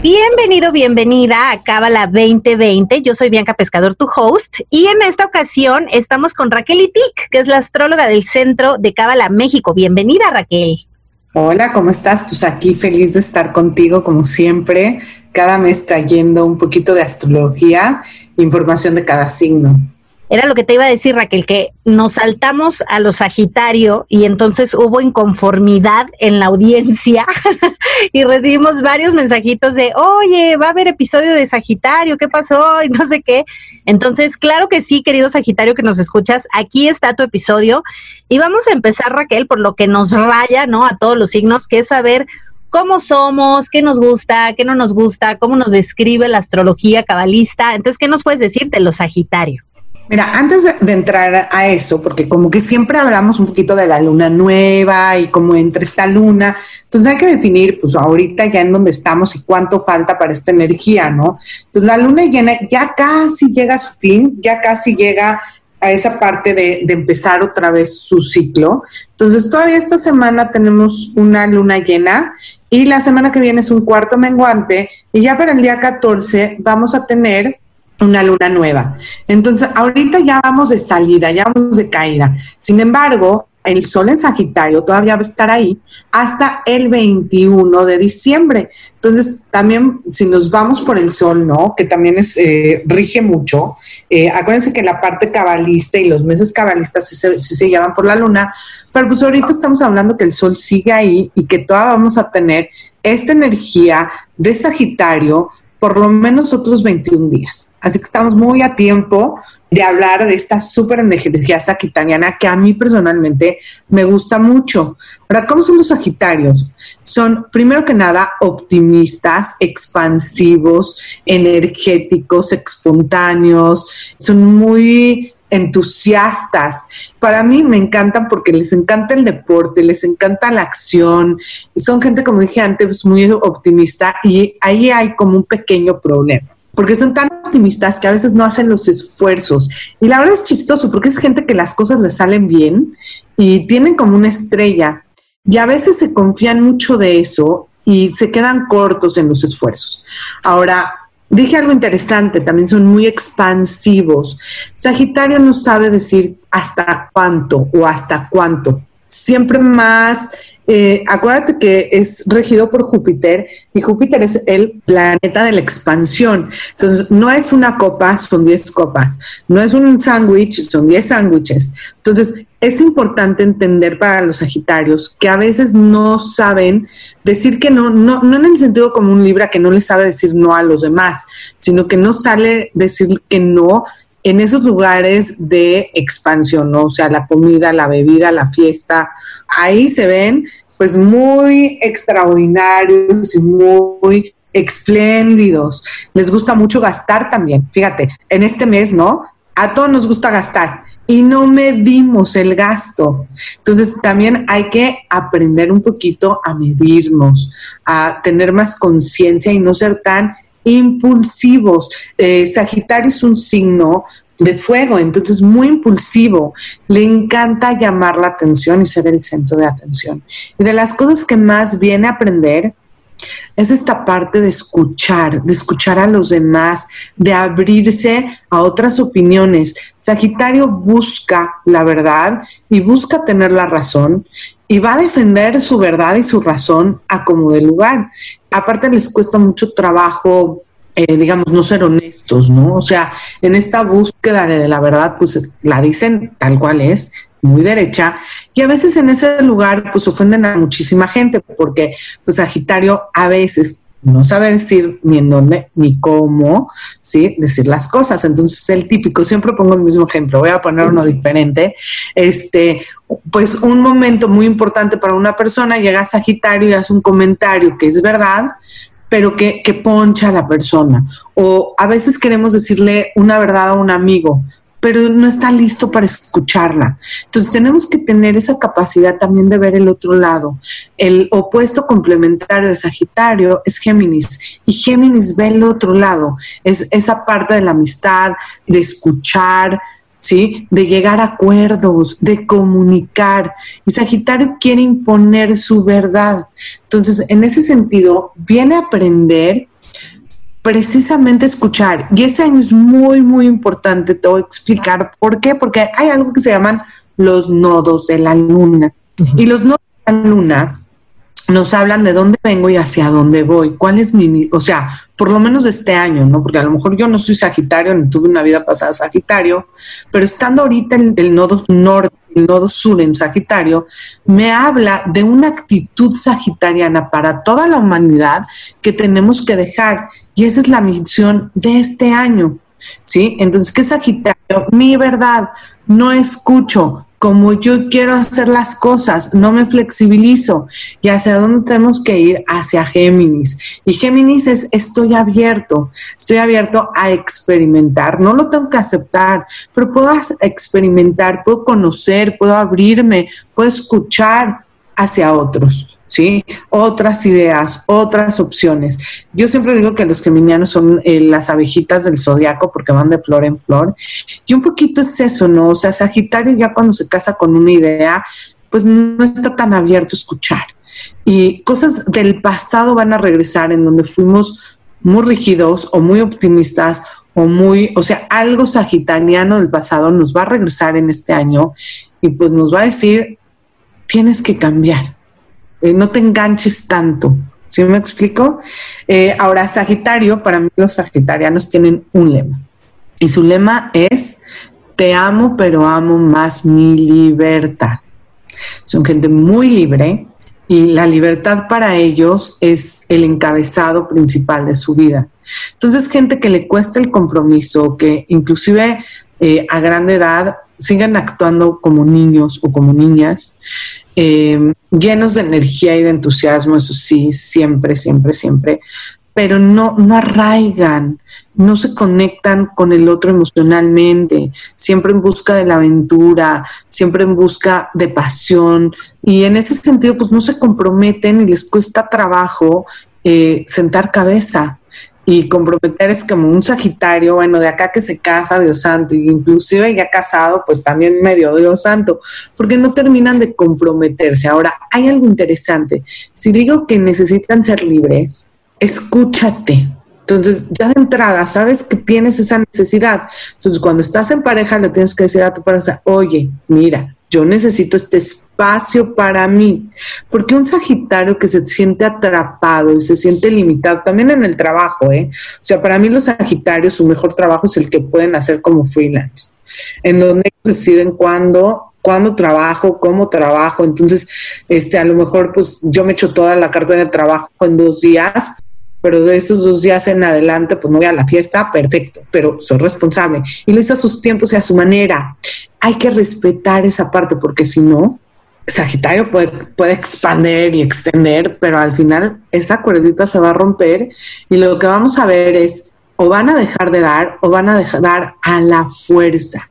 Bienvenido, bienvenida a Cábala 2020. Yo soy Bianca Pescador, tu host, y en esta ocasión estamos con Raquel Itik, que es la astróloga del Centro de Cábala México. Bienvenida, Raquel. Hola, ¿cómo estás? Pues aquí feliz de estar contigo, como siempre, cada mes trayendo un poquito de astrología, información de cada signo. Era lo que te iba a decir, Raquel, que nos saltamos a los Sagitario y entonces hubo inconformidad en la audiencia y recibimos varios mensajitos de, oye, va a haber episodio de Sagitario, ¿qué pasó? Y no sé qué. Entonces, claro que sí, querido Sagitario que nos escuchas, aquí está tu episodio y vamos a empezar, Raquel, por lo que nos raya, ¿no? A todos los signos, que es saber cómo somos, qué nos gusta, qué no nos gusta, cómo nos describe la astrología cabalista. Entonces, ¿qué nos puedes decir de los Sagitario? Mira, antes de, entrar a eso, porque como que siempre hablamos un poquito de la luna nueva y cómo entra esta luna, entonces hay que definir, pues ahorita ya en dónde estamos y cuánto falta para esta energía, ¿no? Entonces la luna llena ya casi llega a su fin, ya casi llega a esa parte de, de empezar otra vez su ciclo. Entonces todavía esta semana tenemos una luna llena y la semana que viene es un cuarto menguante y ya para el día 14 vamos a tener una luna nueva. Entonces, ahorita ya vamos de salida, ya vamos de caída. Sin embargo, el sol en Sagitario todavía va a estar ahí hasta el 21 de diciembre. Entonces, también si nos vamos por el sol, ¿no? Que también es, eh, rige mucho. Eh, acuérdense que la parte cabalista y los meses cabalistas sí se, sí se llevan por la luna, pero pues ahorita estamos hablando que el sol sigue ahí y que todavía vamos a tener esta energía de Sagitario por lo menos otros 21 días. Así que estamos muy a tiempo de hablar de esta súper energía sagitariana que a mí personalmente me gusta mucho. Ahora, ¿cómo son los sagitarios? Son, primero que nada, optimistas, expansivos, energéticos, espontáneos, son muy entusiastas. Para mí me encantan porque les encanta el deporte, les encanta la acción. Son gente, como dije antes, muy optimista y ahí hay como un pequeño problema. Porque son tan optimistas que a veces no hacen los esfuerzos. Y la verdad es chistoso porque es gente que las cosas les salen bien y tienen como una estrella. Y a veces se confían mucho de eso y se quedan cortos en los esfuerzos. Ahora, Dije algo interesante, también son muy expansivos. Sagitario no sabe decir hasta cuánto o hasta cuánto. Siempre más, eh, acuérdate que es regido por Júpiter y Júpiter es el planeta de la expansión. Entonces, no es una copa, son 10 copas. No es un sándwich, son 10 sándwiches. Entonces, es importante entender para los Sagitarios que a veces no saben decir que no, no, no en el sentido como un Libra que no le sabe decir no a los demás, sino que no sale decir que no en esos lugares de expansión, ¿no? O sea, la comida, la bebida, la fiesta, ahí se ven pues muy extraordinarios y muy espléndidos. Les gusta mucho gastar también. Fíjate, en este mes, ¿no? A todos nos gusta gastar y no medimos el gasto. Entonces también hay que aprender un poquito a medirnos, a tener más conciencia y no ser tan impulsivos. Eh, Sagitario es un signo de fuego, entonces muy impulsivo, le encanta llamar la atención y ser el centro de atención. Y de las cosas que más viene a aprender es esta parte de escuchar, de escuchar a los demás, de abrirse a otras opiniones. Sagitario busca la verdad y busca tener la razón y va a defender su verdad y su razón a como de lugar. Aparte les cuesta mucho trabajo eh, digamos, no ser honestos, ¿no? O sea, en esta búsqueda de la verdad, pues la dicen tal cual es, muy derecha, y a veces en ese lugar pues ofenden a muchísima gente, porque pues Sagitario a veces no sabe decir ni en dónde ni cómo, ¿sí? Decir las cosas. Entonces, el típico, siempre pongo el mismo ejemplo, voy a poner uno diferente. Este, pues un momento muy importante para una persona, llega a Sagitario y hace un comentario que es verdad, pero que, que poncha a la persona. O a veces queremos decirle una verdad a un amigo, pero no está listo para escucharla. Entonces tenemos que tener esa capacidad también de ver el otro lado. El opuesto complementario de Sagitario es Géminis y Géminis ve el otro lado, es esa parte de la amistad, de escuchar, ¿sí? De llegar a acuerdos, de comunicar. Y Sagitario quiere imponer su verdad. Entonces, en ese sentido, viene a aprender precisamente escuchar. Y este año es muy, muy importante, te voy a explicar por qué, porque hay algo que se llaman los nodos de la luna. Y los nodos de la luna nos hablan de dónde vengo y hacia dónde voy, cuál es mi, o sea, por lo menos este año, ¿no? Porque a lo mejor yo no soy Sagitario, ni tuve una vida pasada Sagitario, pero estando ahorita en el nodo norte, el nodo sur en Sagitario, me habla de una actitud sagitariana para toda la humanidad que tenemos que dejar. Y esa es la misión de este año, ¿sí? Entonces, ¿qué Sagitario? Mi verdad, no escucho, como yo quiero hacer las cosas, no me flexibilizo. ¿Y hacia dónde tenemos que ir? Hacia Géminis. Y Géminis es estoy abierto, estoy abierto a experimentar. No lo tengo que aceptar, pero puedo experimentar, puedo conocer, puedo abrirme, puedo escuchar hacia otros. ¿Sí? Otras ideas, otras opciones. Yo siempre digo que los geminianos son eh, las abejitas del zodiaco porque van de flor en flor. Y un poquito es eso, ¿no? O sea, Sagitario ya cuando se casa con una idea, pues no está tan abierto a escuchar. Y cosas del pasado van a regresar en donde fuimos muy rígidos o muy optimistas o muy, o sea, algo sagitariano del pasado nos va a regresar en este año y pues nos va a decir, tienes que cambiar eh, no te enganches tanto. ¿Sí me explico? Eh, ahora, Sagitario, para mí los sagitarianos tienen un lema. Y su lema es, te amo, pero amo más mi libertad. Son gente muy libre y la libertad para ellos es el encabezado principal de su vida. Entonces, gente que le cuesta el compromiso, que inclusive eh, a grande edad siguen actuando como niños o como niñas, eh, llenos de energía y de entusiasmo, eso sí, siempre, siempre, siempre, pero no, no arraigan, no se conectan con el otro emocionalmente, siempre en busca de la aventura, siempre en busca de pasión, y en ese sentido, pues no se comprometen y les cuesta trabajo eh, sentar cabeza y comprometer es como un Sagitario, bueno, de acá que se casa Dios santo, inclusive ya casado, pues también medio Dios santo, porque no terminan de comprometerse. Ahora, hay algo interesante. Si digo que necesitan ser libres, escúchate. Entonces, ya de entrada, sabes que tienes esa necesidad. Entonces, cuando estás en pareja, le tienes que decir a tu pareja, oye, mira, yo necesito este espacio para mí, porque un Sagitario que se siente atrapado y se siente limitado, también en el trabajo, ¿eh? O sea, para mí los Sagitarios, su mejor trabajo es el que pueden hacer como freelance, en donde deciden cuándo, cuándo trabajo, cómo trabajo. Entonces, este, a lo mejor, pues yo me echo toda la carta de trabajo en dos días, pero de esos dos días en adelante, pues no voy a la fiesta, perfecto, pero soy responsable. Y lo hizo a sus tiempos y a su manera hay que respetar esa parte porque si no, Sagitario puede, puede expandir y extender, pero al final esa cuerdita se va a romper y lo que vamos a ver es o van a dejar de dar o van a dejar dar a la fuerza.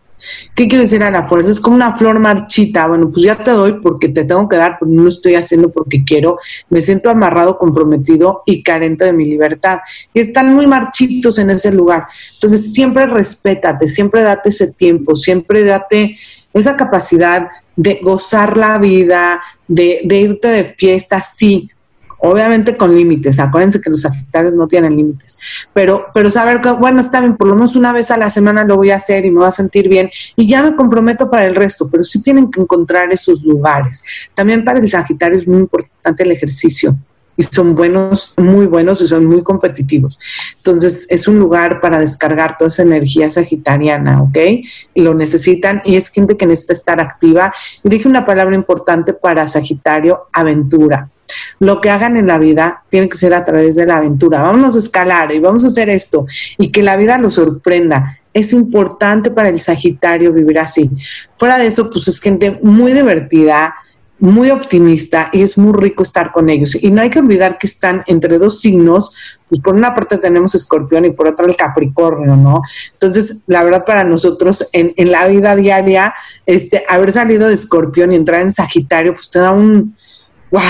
¿Qué quiero decir a la fuerza? Es como una flor marchita. Bueno, pues ya te doy porque te tengo que dar, pero no lo estoy haciendo porque quiero. Me siento amarrado, comprometido y carente de mi libertad. Y están muy marchitos en ese lugar. Entonces, siempre respétate, siempre date ese tiempo, siempre date esa capacidad de gozar la vida, de, de irte de fiesta, sí, obviamente con límites, acuérdense que los sagitarios no tienen límites, pero, pero saber que, bueno, está bien, por lo menos una vez a la semana lo voy a hacer y me voy a sentir bien y ya me comprometo para el resto, pero sí tienen que encontrar esos lugares. También para el sagitario es muy importante el ejercicio y son buenos, muy buenos y son muy competitivos. Entonces es un lugar para descargar toda esa energía sagitariana, ¿ok? Y lo necesitan y es gente que necesita estar activa. Y dije una palabra importante para Sagitario, aventura lo que hagan en la vida tiene que ser a través de la aventura. Vamos a escalar y vamos a hacer esto y que la vida lo sorprenda. Es importante para el Sagitario vivir así. Fuera de eso, pues es gente muy divertida, muy optimista y es muy rico estar con ellos. Y no hay que olvidar que están entre dos signos, pues por una parte tenemos escorpión y por otra el capricornio, ¿no? Entonces, la verdad para nosotros en, en la vida diaria, este, haber salido de escorpión y entrar en Sagitario, pues te da un, wow,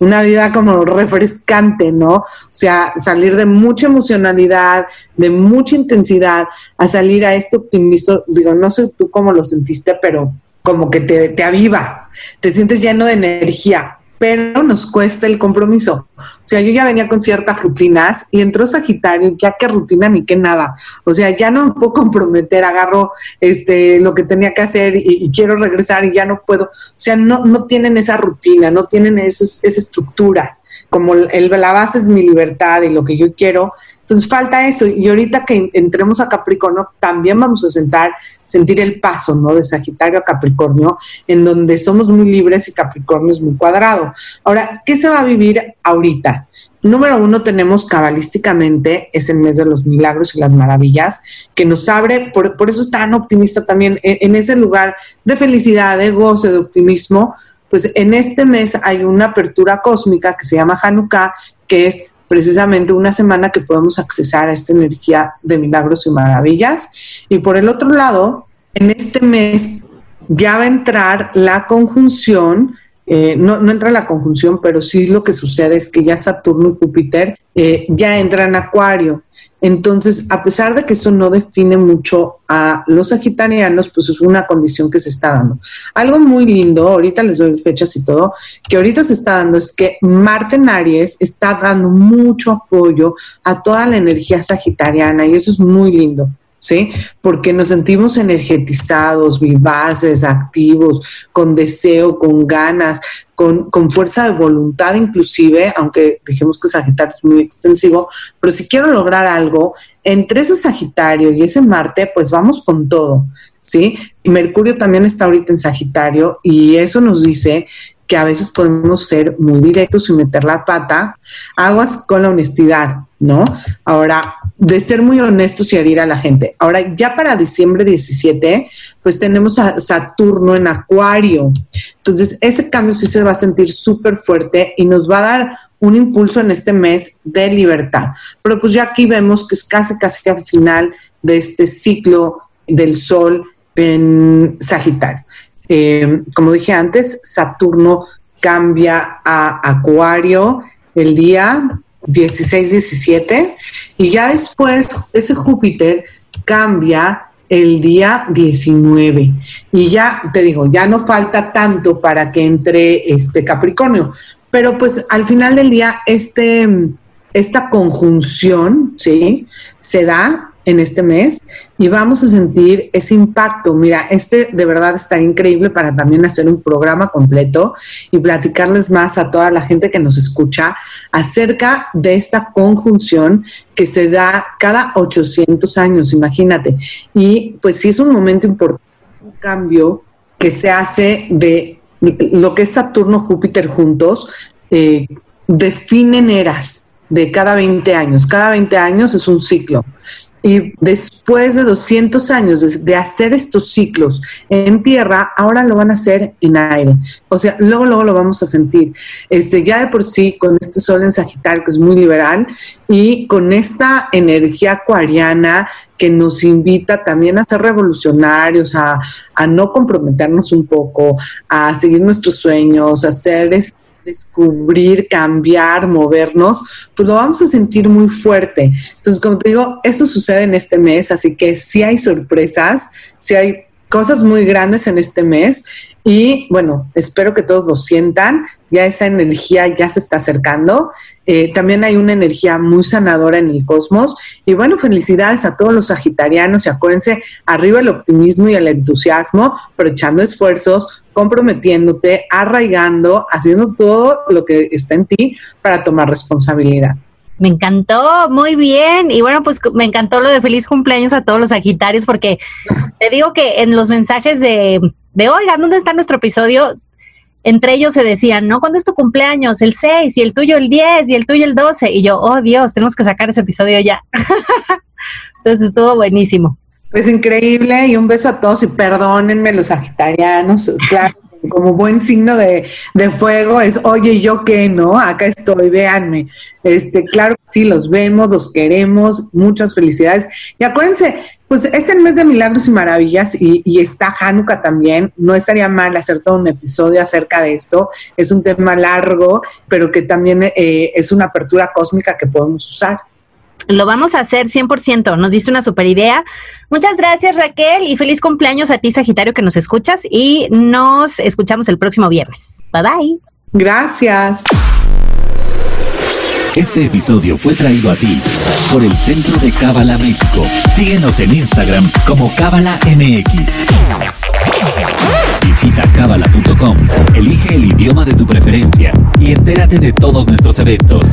una vida como refrescante, ¿no? O sea, salir de mucha emocionalidad, de mucha intensidad, a salir a este optimismo, digo, no sé tú cómo lo sentiste, pero como que te, te aviva, te sientes lleno de energía, pero nos cuesta el compromiso. O sea, yo ya venía con ciertas rutinas y entró Sagitario, ya qué rutina ni qué nada. O sea, ya no puedo comprometer, agarro este lo que tenía que hacer y, quiero regresar y ya no puedo. O sea, no, no tienen esa rutina, no tienen esa estructura como el, la base es mi libertad y lo que yo quiero. Entonces falta eso. Y ahorita que entremos a Capricornio, también vamos a sentar, sentir el paso, ¿no? De Sagitario a Capricornio, en donde somos muy libres y Capricornio es muy cuadrado. Ahora, ¿qué se va a vivir ahorita? Número uno, tenemos cabalísticamente, es el mes de los milagros y las maravillas, que nos abre, por, eso es tan optimista también, en, en ese lugar de felicidad, de goce, de optimismo, pues en este mes hay una apertura cósmica que se llama Hanukkah, que es precisamente una semana que podemos accesar a esta energía de milagros y maravillas. Y por el otro lado, en este mes ya va a entrar la conjunción eh, no, no, entra la conjunción, pero sí lo que sucede es que ya Saturno y Júpiter eh, ya entran en Acuario. Entonces, a pesar de que esto no define mucho a los sagitarianos, pues es una condición que se está dando. Algo muy lindo, ahorita les doy fechas y todo, que ahorita se está dando es que Marte en Aries está dando mucho apoyo a toda la energía sagitariana y eso es muy lindo. ¿Sí? Porque nos sentimos energetizados, vivaces, activos, con deseo, con ganas, con, fuerza de voluntad inclusive, aunque dijimos que Sagitario es muy extensivo, pero si quiero lograr algo, entre ese Sagitario y ese Marte, pues vamos con todo, ¿sí? Y Mercurio también está ahorita en Sagitario y eso nos dice que a veces podemos ser muy directos y meter la pata, aguas con la honestidad, ¿no? Ahora, de ser muy honestos y herir a la gente. Ahora, ya para diciembre 17, pues tenemos a Saturno en Acuario. Entonces, ese cambio sí se va a sentir súper fuerte y nos va a dar un impulso en este mes de libertad. Pero pues ya aquí vemos que es casi, casi al final de este ciclo del Sol en Sagitario. Eh, como dije antes, Saturno cambia a Acuario el día 16-17 y ya después ese Júpiter cambia el día 19 y ya te digo, ya no falta tanto para que entre este Capricornio, pero pues al final del día este esta conjunción, ¿sí? Se da en este mes y vamos a sentir ese impacto. Mira, este de verdad está increíble para también hacer un programa completo y platicarles más a toda la gente que nos escucha acerca de esta conjunción que se da cada 800 años, imagínate. Y pues sí es un momento importante, un cambio que se hace de lo que es Saturno, Júpiter juntos, eh, definen eras de cada 20 años. Cada 20 años es un ciclo. Y después de 200 años de, hacer estos ciclos en tierra, ahora lo van a hacer en aire. O sea, luego, luego lo vamos a sentir. Este, ya de por sí, con este sol en Sagitario, que es muy liberal, y con esta energía acuariana que nos invita también a ser revolucionarios, a, a no comprometernos un poco, a seguir nuestros sueños, a hacer descubrir, cambiar, movernos, pues lo vamos a sentir muy fuerte. Entonces, como te digo, eso sucede en este mes, así que si hay sorpresas, si hay cosas muy grandes en este mes y bueno, espero que todos lo sientan, ya esa energía ya se está acercando, eh, también hay una energía muy sanadora en el cosmos y bueno, felicidades a todos los sagitarianos y acuérdense, arriba el optimismo y el entusiasmo, pero echando esfuerzos, comprometiéndote, arraigando, haciendo todo lo que está en ti para tomar responsabilidad. Me encantó, muy bien. Y bueno, pues me encantó lo de feliz cumpleaños a todos los Sagitarios, porque te digo que en los mensajes de, de oiga, ¿dónde está nuestro episodio? Entre ellos se decían, ¿no? ¿Cuándo es tu cumpleaños? El 6 y el tuyo el 10 y el tuyo el 12. Y yo, oh Dios, tenemos que sacar ese episodio ya. Entonces estuvo buenísimo. Pues increíble y un beso a todos y perdónenme los sagitarianos, claro como buen signo de, de, fuego es, oye, ¿yo qué? ¿No? Acá estoy, véanme. Este, claro sí, los vemos, los queremos, muchas felicidades. Y acuérdense, pues este mes de milagros y maravillas y, y, está Hanukkah también, no estaría mal hacer todo un episodio acerca de esto. Es un tema largo, pero que también eh, es una apertura cósmica que podemos usar. Lo vamos a hacer 100%. Nos diste una super idea. Muchas gracias, Raquel, y feliz cumpleaños a ti, Sagitario, que nos escuchas. Y nos escuchamos el próximo viernes. Bye bye. Gracias. Este episodio fue traído a ti por el Centro de Cábala México. Síguenos en Instagram como Cábala MX. Visita cábala.com, elige el idioma de tu preferencia y entérate de todos nuestros eventos.